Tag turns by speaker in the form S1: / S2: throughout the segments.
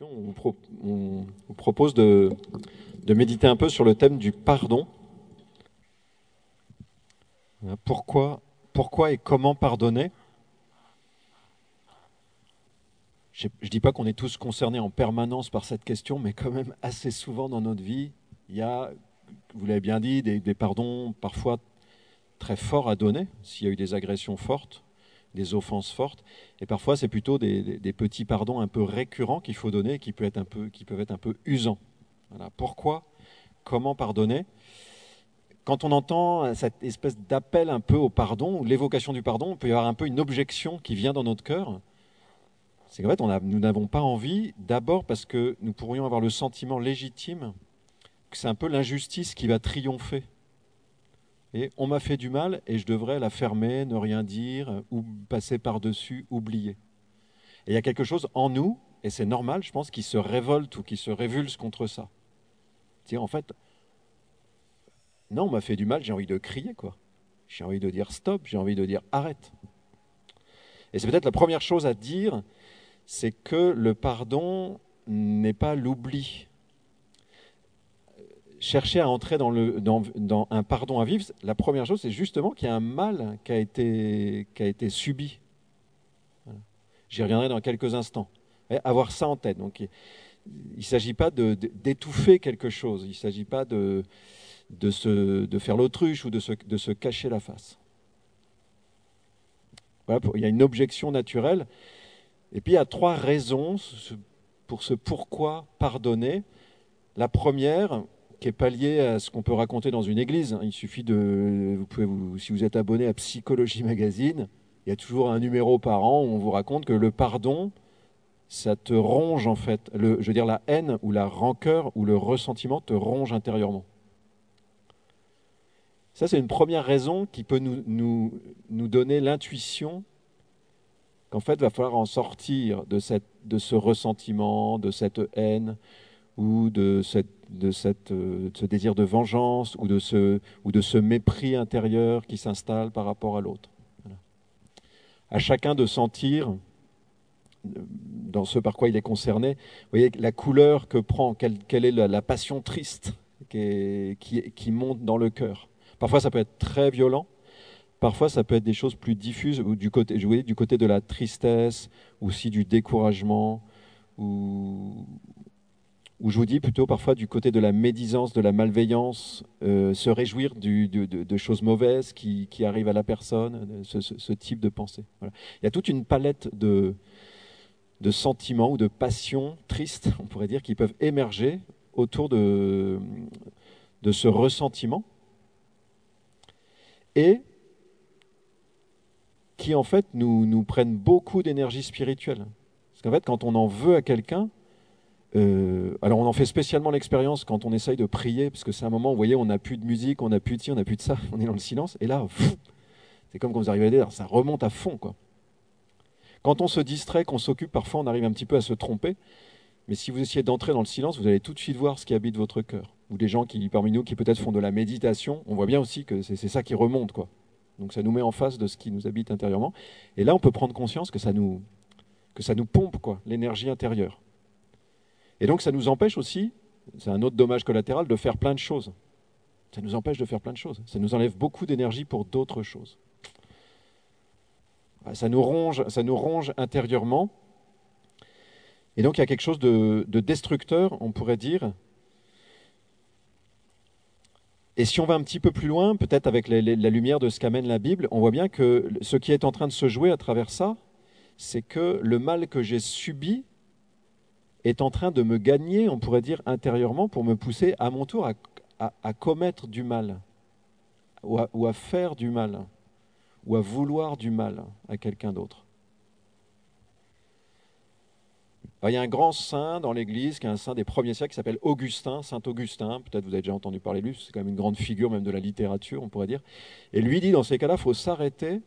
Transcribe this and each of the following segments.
S1: on, vous propose de, méditer un peu sur le thème du pardon. Pourquoi, et comment pardonner? Je ne dis pas qu'on est tous concernés en permanence par cette question, mais quand même assez souvent dans notre vie, il y a, vous l'avez bien dit, des pardons parfois très forts à donner, s'il y a eu des agressions fortes, des offenses fortes. Et parfois, c'est plutôt des, petits pardons un peu récurrents qu'il faut donner, qui, être un peu, qui peuvent être un peu usants. Voilà. Pourquoi? Comment pardonner? Quand on entend cette espèce d'appel un peu au pardon, ou l'évocation du pardon, il peut y avoir un peu une objection qui vient dans notre cœur. C'est qu'en fait, nous n'avons pas envie, d'abord parce que nous pourrions avoir le sentiment légitime que c'est un peu l'injustice qui va triompher. On m'a fait du mal et je devrais la fermer, ne rien dire, ou passer par-dessus, oublier. Et il y a quelque chose en nous, et c'est normal, je pense, qui se révolte ou qui se révulse contre ça. C'est-à-dire, en fait, non, on m'a fait du mal, j'ai envie de crier, quoi. J'ai envie de dire stop, j'ai envie de dire arrête. Et c'est peut-être la première chose à dire, c'est que le pardon n'est pas l'oubli. Chercher à entrer dans, un pardon à vivre, la première chose, c'est justement qu'il y a un mal qui a été, subi. J'y reviendrai dans quelques instants. Avoir ça en tête. Donc, il ne s'agit pas d'étouffer quelque chose, il ne s'agit pas de, faire l'autruche ou de se, cacher la face. Il y a une objection naturelle. Et puis il y a trois raisons pour ce pourquoi pardonner. La première, qui est pas liée à ce qu'on peut raconter dans une église. hein. Il suffit de, vous pouvez vous, si vous êtes abonné à Psychologie Magazine, il y a toujours un numéro par an où on vous raconte que le pardon, ça te ronge en fait. Je veux dire, la haine ou la rancœur ou le ressentiment te ronge intérieurement. Ça, c'est une première raison qui peut nous donner l'intuition qu'en fait, il va falloir en sortir de, cette, de ce ressentiment, de cette haine ou de, cette, de, cette, euh, ce désir de vengeance ou de ce, ou de ce mépris intérieur qui s'installe par rapport à l'autre. Voilà. À chacun de sentir, euh, dans ce par quoi il est concerné, vous voyez la couleur que prend, quelle, quelle est la, passion triste qui, qui, monte dans le cœur. Parfois, ça peut être très violent. Parfois, ça peut être des choses plus diffuses, ou du côté, vous voyez, du côté de la tristesse, ou aussi du découragement, ou, ou je vous dis plutôt parfois du côté de la médisance, de la malveillance, euh, se réjouir de, choses mauvaises qui, arrivent à la personne, de ce, type de pensée. Il y a toute une palette de, sentiments ou de passions tristes, on pourrait dire, qui peuvent émerger autour de, ce ressentiment et qui en fait nous prennent beaucoup d'énergie spirituelle. Parce qu'en fait, quand on en veut à quelqu'un, euh, alors on en fait spécialement l'expérience quand on essaye de prier, parce que c'est un moment, vous voyez, on n'a plus de musique, on n'a plus de ci, on n'a plus de ça, on est dans le silence, et là, c'est comme quand vous arrivez à dire, ça remonte à fond. Quoi. Quand on se distrait, qu'on s'occupe, parfois on arrive un petit peu à se tromper, mais si vous essayez d'entrer dans le silence, vous allez tout de suite voir ce qui habite votre cœur. Ou des gens qui, parmi nous qui peut-être font de la méditation, on voit bien aussi que c'est ça qui remonte. Quoi. Donc ça nous met en face de ce qui nous habite intérieurement. Et là, on peut prendre conscience que ça nous, que ça nous pompe quoi, l'énergie intérieure. Et donc ça nous empêche aussi, c'est un autre dommage collatéral, de faire plein de choses. Ça nous empêche de faire plein de choses. Ça nous enlève beaucoup d'énergie pour d'autres choses. Ah, Ça nous ronge, ça nous ronge intérieurement. Et donc il y a quelque chose de, de destructeur, on pourrait dire. Et si on va un petit peu plus loin, peut-être avec la lumière de ce qu'amène la Bible, on voit bien que ce qui est en train de se jouer à travers ça, c'est que le mal que j'ai subi est en train de me gagner, on pourrait dire, intérieurement, pour me pousser à mon tour à, commettre du mal, ou à, faire du mal, ou à vouloir du mal à quelqu'un d'autre. Il y a un grand saint dans l'Église, qui est un saint des premiers siècles, qui s'appelle Augustin, Saint Augustin. Peut-être vous avez déjà entendu parler de lui, c'est quand même une grande figure même de la littérature, on pourrait dire. Et lui dit, dans ces cas-là, il faut s'arrêter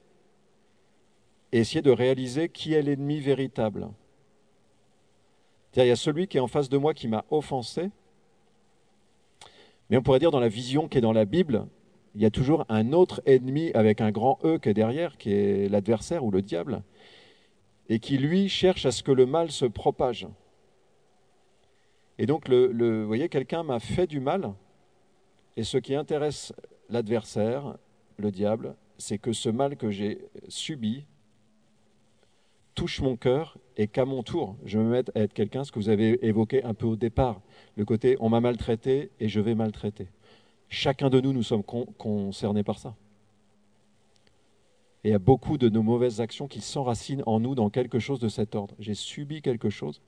S1: et essayer de réaliser qui est l'ennemi véritable. Il y a celui qui est en face de moi qui m'a offensé, mais on pourrait dire dans la vision qui est dans la Bible, il y a toujours un autre ennemi avec un grand E qui est derrière, qui est l'adversaire ou le diable, et qui lui cherche à ce que le mal se propage. Et donc, le, vous voyez, quelqu'un m'a fait du mal, et ce qui intéresse l'adversaire, le diable, c'est que ce mal que j'ai subi touche mon cœur et qu'à mon tour, je me mette à être quelqu'un, ce que vous avez évoqué un peu au départ, le côté on m'a maltraité et je vais maltraiter. Chacun de nous, nous sommes concernés par ça. Et il y a beaucoup de nos mauvaises actions qui s'enracinent en nous dans quelque chose de cet ordre. J'ai subi quelque chose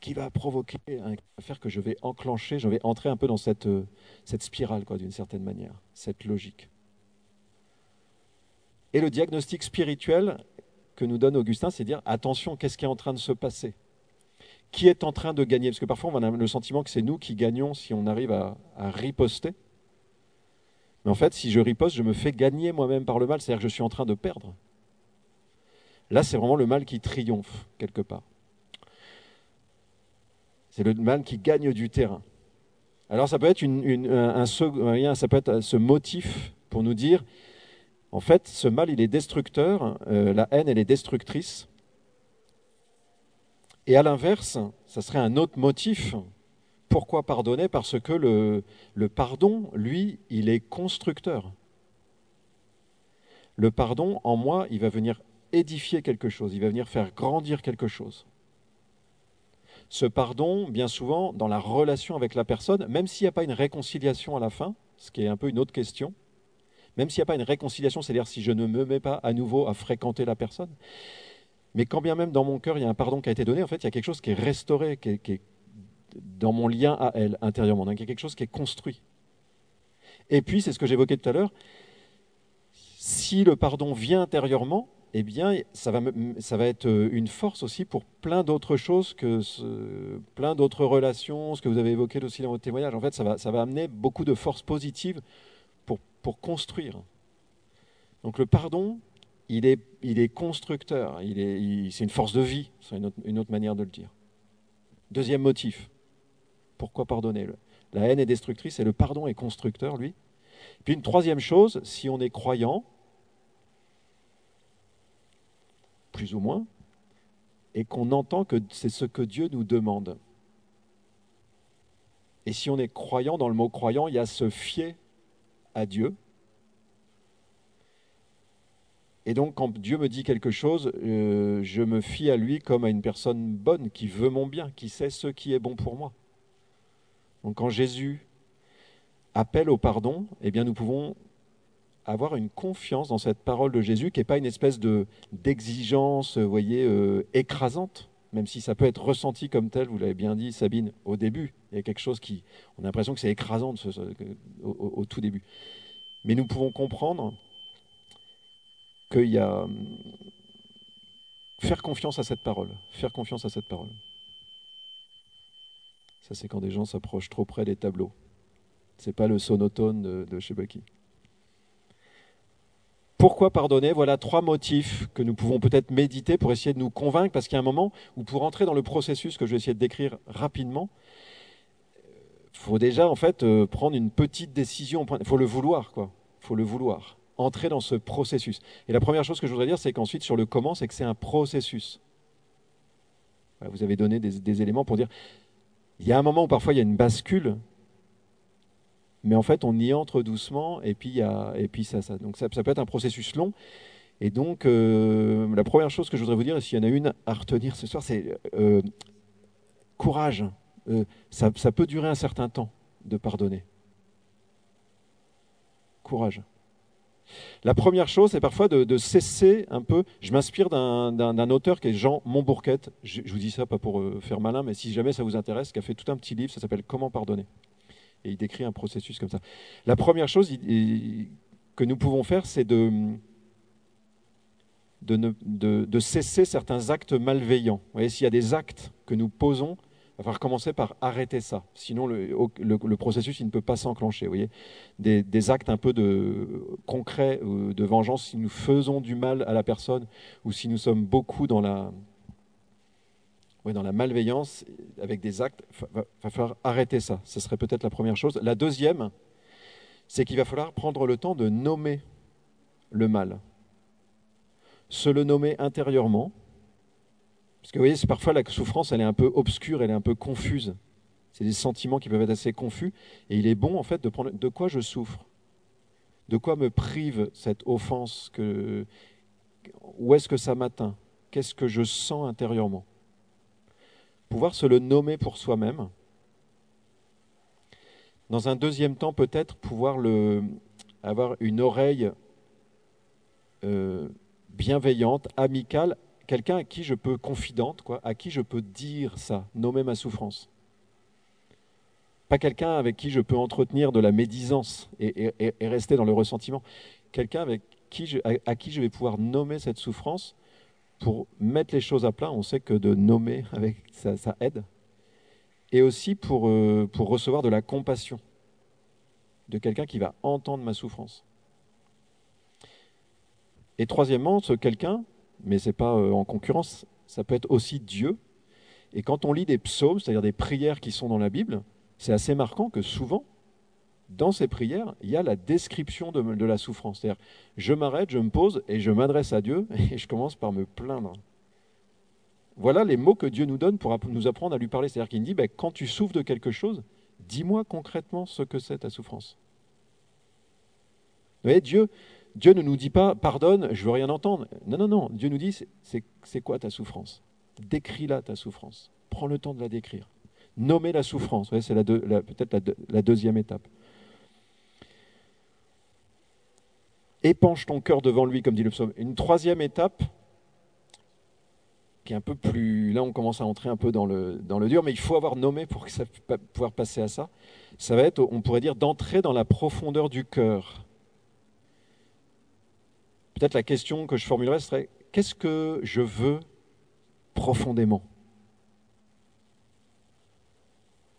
S1: qui va provoquer, un, faire que je vais enclencher, je vais entrer un peu dans cette, euh, cette spirale, d'une certaine manière, cette logique. Et le diagnostic spirituel que nous donne Augustin, c'est dire attention, qu'est-ce qui est en train de se passer? Qui est en train de gagner? Parce que parfois, on a le sentiment que c'est nous qui gagnons si on arrive à, riposter. Mais en fait, si je riposte, je me fais gagner moi-même par le mal, c'est-à-dire que je suis en train de perdre. Là, c'est vraiment le mal qui triomphe, quelque part. C'est le mal qui gagne du terrain. Alors ça peut être un, ça peut être ce motif pour nous dire, en fait, ce mal, il est destructeur, euh, la haine, elle est destructrice. Et à l'inverse, ça serait un autre motif. Pourquoi pardonner? Parce que le, le pardon, lui, il est constructeur. Le pardon, en moi, il va venir édifier quelque chose, il va venir faire grandir quelque chose ce pardon, bien souvent, dans la relation avec la personne, même s'il n'y a pas une réconciliation à la fin, ce qui est un peu une autre question, même s'il n'y a pas une réconciliation, c'est-à-dire si je ne me mets pas à nouveau à fréquenter la personne, mais quand bien même dans mon cœur il y a un pardon qui a été donné, en fait il y a quelque chose qui est restauré, qui est, dans mon lien à elle intérieurement, donc il y a quelque chose qui est construit. Et puis, c'est ce que j'évoquais tout à l'heure, si le pardon vient intérieurement, eh bien, ça va, être euh, une force aussi pour plein d'autres choses, que plein d'autres relations, ce que vous avez évoqué aussi dans votre témoignage. En fait, ça va, amener beaucoup de force positive pour, construire. Donc le pardon, il est, constructeur, c'est une force de vie, c'est une, une autre, manière de le dire. Deuxième motif, pourquoi pardonner La haine est destructrice et le pardon est constructeur, lui. Puis une troisième chose, si on est croyant, plus ou moins, et qu'on entend que c'est ce que Dieu nous demande. Et si on est croyant, dans le mot croyant, il y a se fier à Dieu. Et donc, quand Dieu me dit quelque chose, euh, je me fie à lui comme à une personne bonne, qui veut mon bien, qui sait ce qui est bon pour moi. Donc, quand Jésus appelle au pardon, eh bien, nous pouvons avoir une confiance dans cette parole de Jésus qui n'est pas une espèce de, d'exigence, voyez, euh, écrasante, même si ça peut être ressenti comme tel, vous l'avez bien dit, Sabine, au début. Il y a quelque chose qui, on a l'impression que c'est écrasant au, tout début. Mais nous pouvons comprendre qu'il y a faire confiance à cette parole, faire confiance à cette parole. Ça, c'est quand des gens s'approchent trop près des tableaux. C'est pas le sonotone de, de. Pourquoi pardonner Voilà trois motifs que nous pouvons peut-être méditer pour essayer de nous convaincre, parce qu'il y a un moment où pour entrer dans le processus que je vais essayer de décrire rapidement, il faut déjà en fait euh, prendre une petite décision. Il faut le vouloir, quoi. Il faut le vouloir. Entrer dans ce processus. Et la première chose que je voudrais dire, c'est qu'ensuite sur le comment, c'est que c'est un processus. Vous avez donné des, des éléments pour dire. Il y a un moment où parfois il y a une bascule mais en fait, on y entre doucement, et puis, et ça, ça. Donc ça, peut être un processus long. Et donc, euh, la première chose que je voudrais vous dire, et s'il y en a une à retenir ce soir, c'est euh, courage. Euh, ça, peut durer un certain temps de pardonner. Courage. La première chose, c'est parfois de, cesser un peu. Je m'inspire d'un auteur qui est Jean Montbourquette. Je, vous dis ça pas pour faire malin, mais si jamais ça vous intéresse, qui a fait tout un petit livre, ça s'appelle Comment pardonner et il décrit un processus comme ça. La première chose que nous pouvons faire, c'est de, cesser certains actes malveillants. Vous voyez, s'il y a des actes que nous posons, il va falloir commencer par arrêter ça. Sinon, le, processus il ne peut pas s'enclencher. Vous voyez, des, actes un peu de, concrets de vengeance, si nous faisons du mal à la personne ou si nous sommes beaucoup dans la, oui, dans la malveillance, avec des actes, il va, falloir arrêter ça. Ce serait peut-être la première chose. La deuxième, c'est qu'il va falloir prendre le temps de nommer le mal. Se le nommer intérieurement Parce que vous voyez, parfois la souffrance, elle est un peu obscure, elle est un peu confuse. C'est des sentiments qui peuvent être assez confus. Et il est bon, en fait, de prendre de quoi je souffre? De quoi me prive cette offense que... Où est-ce que ça m'atteint? Qu'est-ce que je sens intérieurement? Pouvoir se le nommer pour soi-même. Dans un deuxième temps, peut-être pouvoir avoir une oreille euh, bienveillante, amicale, quelqu'un à qui je peux confidente, quoi, à qui je peux dire ça, nommer ma souffrance. Pas quelqu'un avec qui je peux entretenir de la médisance et, rester dans le ressentiment. Quelqu'un avec à, qui je vais pouvoir nommer cette souffrance pour mettre les choses à plat. On sait que de nommer avec ça, aide. Et aussi pour, euh, pour recevoir de la compassion de quelqu'un qui va entendre ma souffrance. Et troisièmement, ce quelqu'un, mais ce n'est pas euh, en concurrence, ça peut être aussi Dieu. Et quand on lit des psaumes, c'est-à-dire des prières qui sont dans la Bible, c'est assez marquant que souvent, dans ces prières, il y a la description de, la souffrance. C'est-à-dire, je m'arrête, je me pose et je m'adresse à Dieu et je commence par me plaindre. Voilà les mots que Dieu nous donne pour nous apprendre à lui parler. C'est-à-dire qu'il nous dit, ben, quand tu souffres de quelque chose, dis-moi concrètement ce que c'est ta souffrance. Vous Dieu, Dieu ne nous dit pas, pardonne, je veux rien entendre. Non, non, non. Dieu nous dit, c'est quoi ta souffrance? Décris-la, ta souffrance. Prends le temps de la décrire nommer la souffrance. c'est peut-être la, deuxième étape. Épanche ton cœur devant lui, comme dit le psaume. Une troisième étape, qui est un peu plus... Là, on commence à entrer un peu dans le, dans le dur, mais il faut avoir nommé pour ça, pouvoir passer à ça. Ça va être, on pourrait dire, d'entrer dans la profondeur du cœur. Peut-être la question que je formulerais serait, qu'est-ce que je veux profondément?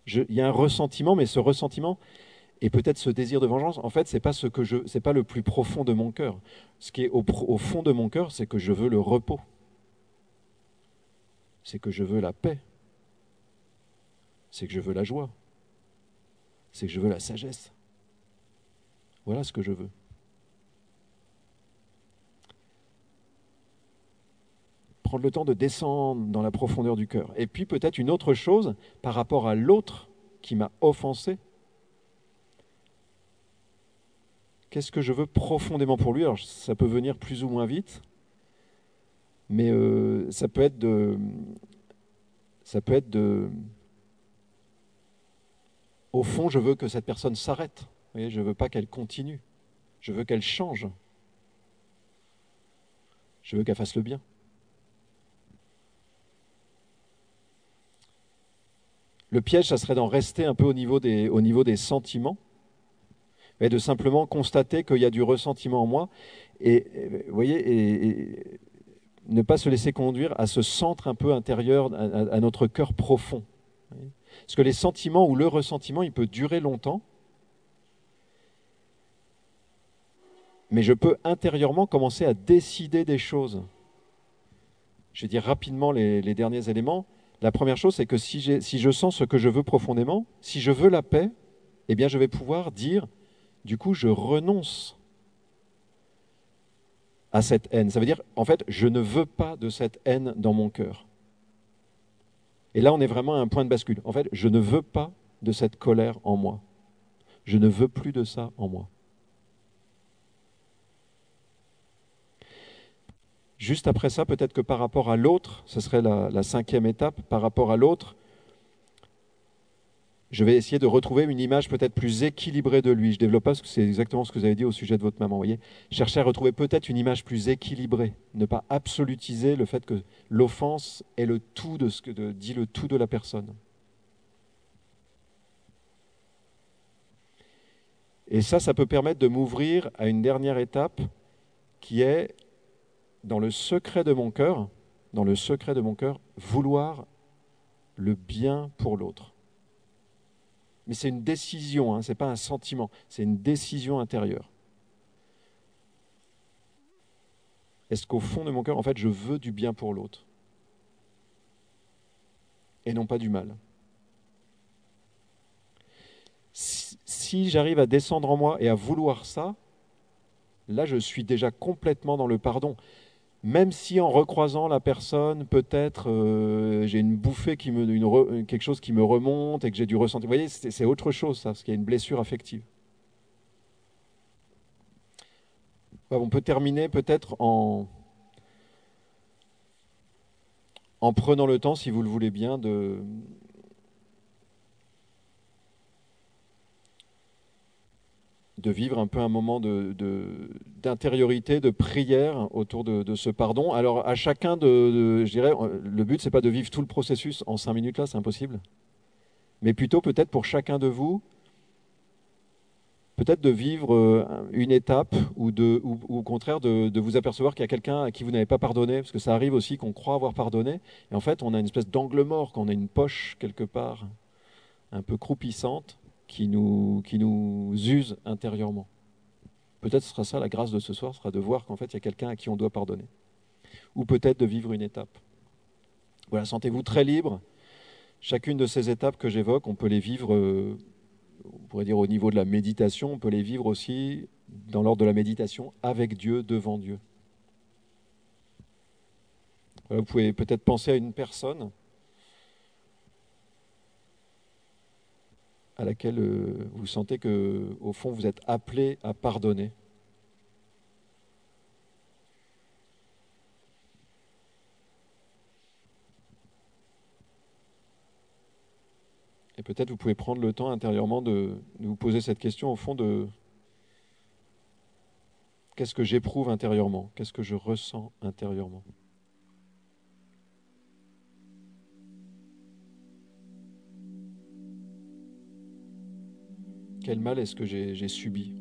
S1: Il y a un ressentiment, mais ce ressentiment et peut-être ce désir de vengeance, en fait, ce que je, c'est pas le plus profond de mon cœur. Ce qui est au, au fond de mon cœur, c'est que je veux le repos. C'est que je veux la paix. C'est que je veux la joie. C'est que je veux la sagesse. Voilà ce que je veux. prendre le temps de descendre dans la profondeur du cœur. Et puis peut-être une autre chose par rapport à l'autre qui m'a offensé. Qu'est-ce que je veux profondément pour lui Alors ça peut venir plus ou moins vite, mais euh, ça peut être de, ça peut être de, au fond, je veux que cette personne s'arrête. je ne veux pas qu'elle continue. Je veux qu'elle change. Je veux qu'elle fasse le bien. Le piège, ça serait d'en rester un peu des, au niveau des sentiments, et de simplement constater qu'il y a du ressentiment en moi, et, voyez, et, ne pas se laisser conduire à ce centre un peu intérieur, à, notre cœur profond. Parce que les sentiments ou le ressentiment, il peut durer longtemps, mais je peux intérieurement commencer à décider des choses. Je vais dire rapidement les derniers éléments. La première chose, c'est que si, je sens ce que je veux profondément, si je veux la paix, eh bien je vais pouvoir dire, du coup, je renonce à cette haine. Ça veut dire, en fait, je ne veux pas de cette haine dans mon cœur. Et là, on est vraiment à un point de bascule. En fait, je ne veux pas de cette colère en moi. Je ne veux plus de ça en moi. Juste après ça, peut-être que par rapport à l'autre, ce serait la, cinquième étape, par rapport à l'autre, je vais essayer de retrouver une image peut-être plus équilibrée de lui. Je développe pas parce que c'est exactement ce que vous avez dit au sujet de votre maman. Voyez, chercher à retrouver peut-être une image plus équilibrée, ne pas absolutiser le fait que l'offense est le tout de ce que dit le tout de la personne. Et ça, ça peut permettre de m'ouvrir à une dernière étape qui est dans le secret de mon cœur, dans le secret de mon cœur, vouloir le bien pour l'autre. Mais c'est une décision, hein, ce n'est pas un sentiment, c'est une décision intérieure. Est-ce qu'au fond de mon cœur, en fait, je veux du bien pour l'autre et non pas du mal? Si, j'arrive à descendre en moi et à vouloir ça, là, je suis déjà complètement dans le pardon même si en recroisant la personne, peut-être euh, j'ai une bouffée qui me, quelque chose qui me remonte et que j'ai dû ressentir. Vous voyez, c'est autre chose, ça, parce qu'il y a une blessure affective. On peut terminer peut-être en prenant le temps, si vous le voulez bien, de, de vivre un peu un moment d'intériorité, de, de, prière autour de, ce pardon. Alors à chacun de, je dirais, le but c'est pas de vivre tout le processus en cinq minutes là, c'est impossible, mais plutôt peut-être pour chacun de vous, peut-être de vivre euh, une étape ou, de, ou, au contraire de, vous apercevoir qu'il y a quelqu'un à qui vous n'avez pas pardonné, parce que ça arrive aussi qu'on croit avoir pardonné, et en fait on a une espèce d'angle mort, qu'on a une poche quelque part un peu croupissante qui nous, qui nous use intérieurement. Peut-être sera ça la grâce de ce soir, sera de voir qu'en fait il y a quelqu'un à qui on doit pardonner. Ou peut-être de vivre une étape. Voilà, sentez-vous très libre. Chacune de ces étapes que j'évoque, on peut les vivre, euh, on pourrait dire au niveau de la méditation, on peut les vivre aussi dans l'ordre de la méditation avec Dieu, devant Dieu. vous pouvez peut-être penser à une personne à laquelle euh, vous sentez que, au fond, vous êtes appelé à pardonner. Et peut-être vous pouvez prendre le temps intérieurement de, de vous poser cette question au fond de qu'est-ce que j'éprouve intérieurement, qu'est-ce que je ressens intérieurement? Quel mal est-ce que j'ai subi?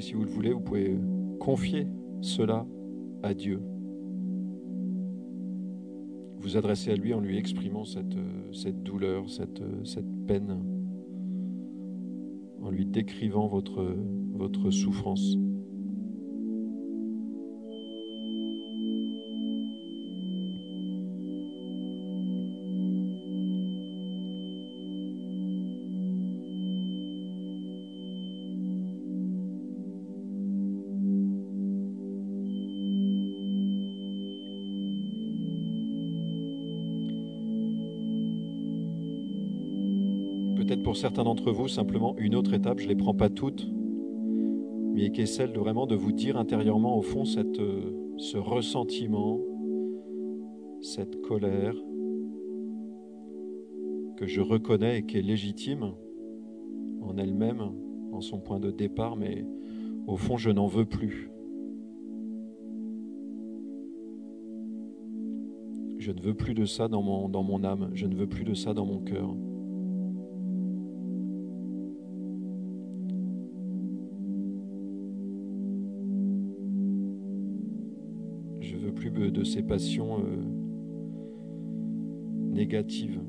S1: Si vous le voulez, vous pouvez confier cela à Dieu. Vous adresser à lui en lui exprimant cette, cette douleur, cette, cette peine, en lui décrivant votre souffrance. Pour certains d'entre vous simplement une autre étape, je ne les prends pas toutes, mais qui est celle de vraiment de vous dire intérieurement au fond euh, ce ressentiment, cette colère que je reconnais et qui est légitime en elle-même, en son point de départ, mais au fond je n'en veux plus. Je ne veux plus de ça dans mon, dans mon âme, je ne veux plus de ça dans mon cœur. Ces passions euh, négatives.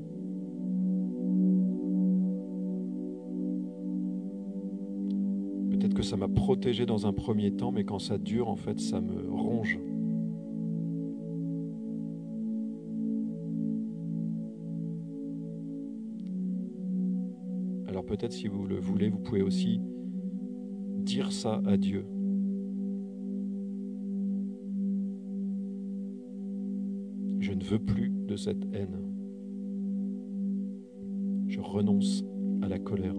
S1: Peut-être que ça m'a protégé dans un premier temps, mais quand ça dure, en fait, ça me ronge. Alors peut-être si vous le voulez, vous pouvez aussi dire ça à Dieu. Veux plus de cette haine. Je renonce à la colère.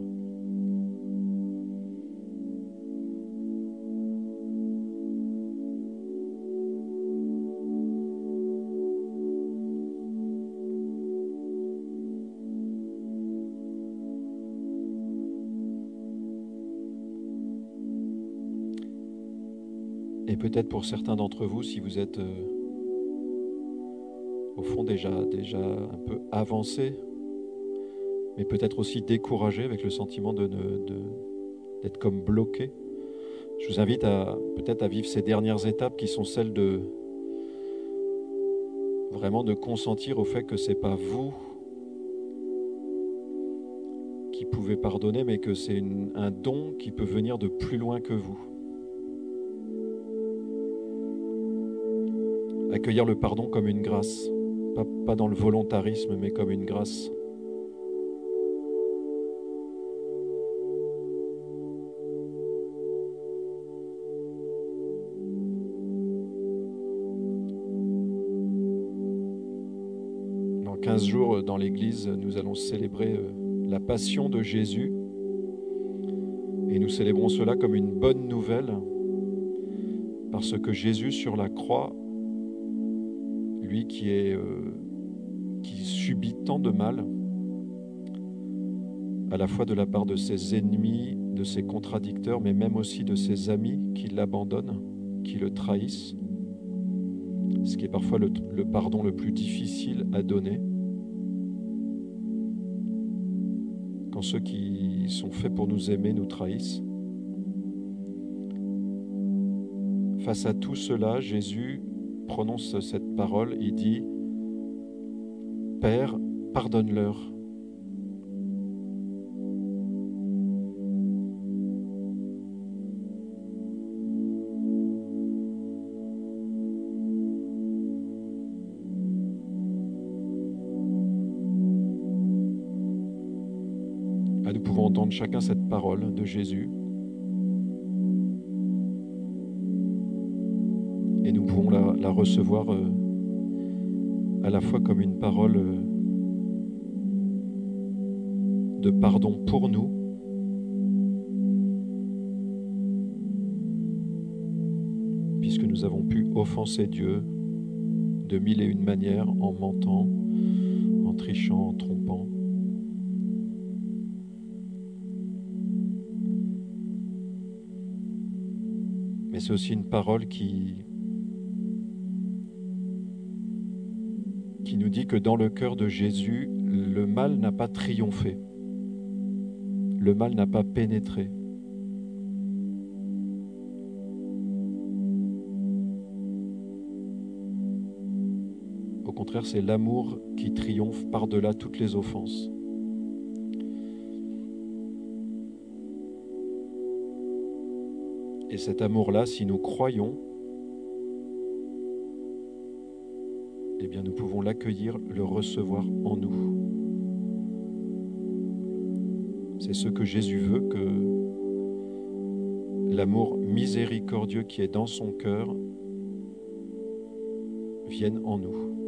S1: Et Et peut-être pour certains d'entre vous, si vous êtes euh, au fond déjà, déjà un peu avancé, mais peut-être aussi découragé avec le sentiment de, d'être comme bloqué, je vous invite à peut-être à vivre ces dernières étapes qui sont celles de vraiment de consentir au fait que c'est pas vous qui pouvez pardonner, mais que c'est un don qui peut venir de plus loin que vous. Accueillir le pardon comme une grâce, pas, dans le volontarisme, mais comme une grâce. Dans 15 jours, dans l'Église, nous allons célébrer euh, la passion de Jésus. Et nous célébrons cela comme une bonne nouvelle, parce que Jésus sur la croix euh, qui subit tant de mal, à la fois de la part de ses ennemis, de ses contradicteurs, mais même aussi de ses amis qui l'abandonnent, qui le trahissent, ce qui est parfois le pardon le plus difficile à donner. Quand ceux qui sont faits pour nous aimer nous trahissent. Face à tout cela, Jésus prononce cette parole, il dit, Père, pardonne-leur. Ah, nous pouvons entendre chacun cette parole de Jésus. La, recevoir euh, à la fois comme une parole euh, de pardon pour nous, puisque nous avons pu offenser Dieu de mille et une manières en mentant, en trichant, en trompant. Mais c'est aussi une parole qui, dit que dans le cœur de Jésus, le mal n'a pas triomphé, le mal n'a pas pénétré. Au contraire, c'est l'amour qui triomphe par-delà toutes les offenses. Et cet amour-là, si nous croyons, eh nous pouvons l'accueillir, le recevoir en nous. C'est ce que Jésus veut, que l'amour miséricordieux qui est dans son cœur vienne en nous.